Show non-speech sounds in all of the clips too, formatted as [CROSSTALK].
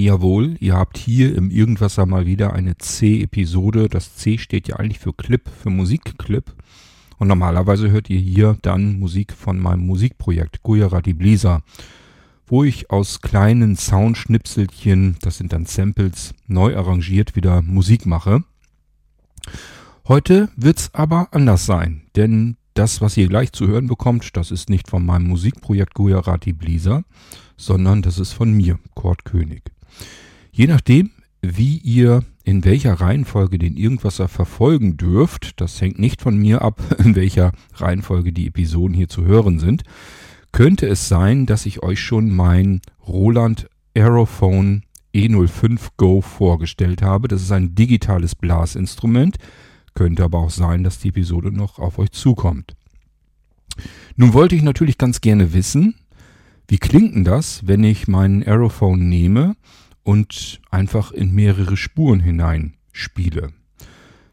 Jawohl, ihr habt hier im Irgendwasser mal wieder eine C-Episode. Das C steht ja eigentlich für Clip, für Musikclip. Und normalerweise hört ihr hier dann Musik von meinem Musikprojekt Gujarati Bläser, wo ich aus kleinen Soundschnipselchen, das sind dann Samples, neu arrangiert wieder Musik mache. Heute wird's aber anders sein, denn das, was ihr gleich zu hören bekommt, das ist nicht von meinem Musikprojekt Gujarati Bläser, sondern das ist von mir, Kurt König. Je nachdem, wie ihr in welcher Reihenfolge den Irgendwasser verfolgen dürft, das hängt nicht von mir ab, [LAUGHS] in welcher Reihenfolge die Episoden hier zu hören sind, könnte es sein, dass ich euch schon mein Roland Aerophone E05 Go vorgestellt habe. Das ist ein digitales Blasinstrument. Könnte aber auch sein, dass die Episode noch auf euch zukommt. Nun wollte ich natürlich ganz gerne wissen, wie klingt denn das, wenn ich meinen Aerophone nehme und einfach in mehrere Spuren hinein spiele.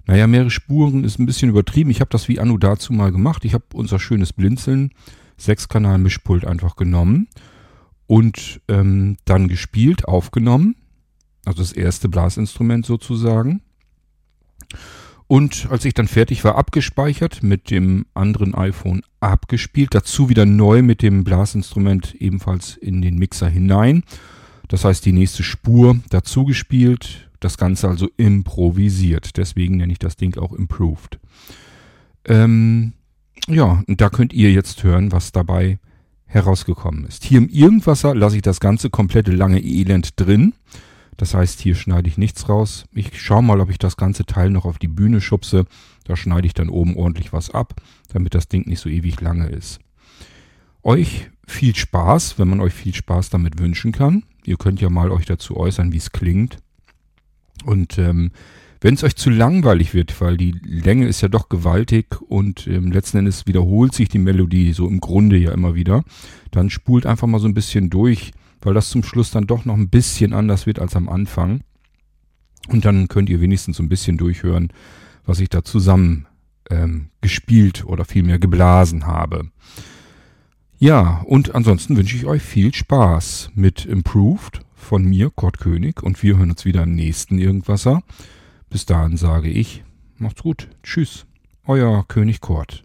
Naja, mehrere Spuren ist ein bisschen übertrieben. Ich habe das wie Anno dazu mal gemacht. Ich habe unser schönes Blinzeln Sechskanal-Mischpult einfach genommen und ähm, dann gespielt, aufgenommen. Also das erste Blasinstrument sozusagen. Und als ich dann fertig war, abgespeichert, mit dem anderen iPhone abgespielt, dazu wieder neu mit dem Blasinstrument ebenfalls in den Mixer hinein das heißt, die nächste Spur dazu gespielt, das Ganze also improvisiert. Deswegen nenne ich das Ding auch Improved. Ähm, ja, und da könnt ihr jetzt hören, was dabei herausgekommen ist. Hier im Irgendwasser lasse ich das ganze komplette lange Elend drin. Das heißt, hier schneide ich nichts raus. Ich schaue mal, ob ich das ganze Teil noch auf die Bühne schubse. Da schneide ich dann oben ordentlich was ab, damit das Ding nicht so ewig lange ist. Euch viel Spaß, wenn man euch viel Spaß damit wünschen kann. Ihr könnt ja mal euch dazu äußern, wie es klingt. Und ähm, wenn es euch zu langweilig wird, weil die Länge ist ja doch gewaltig und ähm, letzten Endes wiederholt sich die Melodie so im Grunde ja immer wieder, dann spult einfach mal so ein bisschen durch, weil das zum Schluss dann doch noch ein bisschen anders wird als am Anfang. Und dann könnt ihr wenigstens so ein bisschen durchhören, was ich da zusammen ähm, gespielt oder vielmehr geblasen habe. Ja, und ansonsten wünsche ich euch viel Spaß mit Improved von mir, Kurt König, und wir hören uns wieder im nächsten Irgendwasser. Bis dahin sage ich, macht's gut, tschüss, euer König Kurt.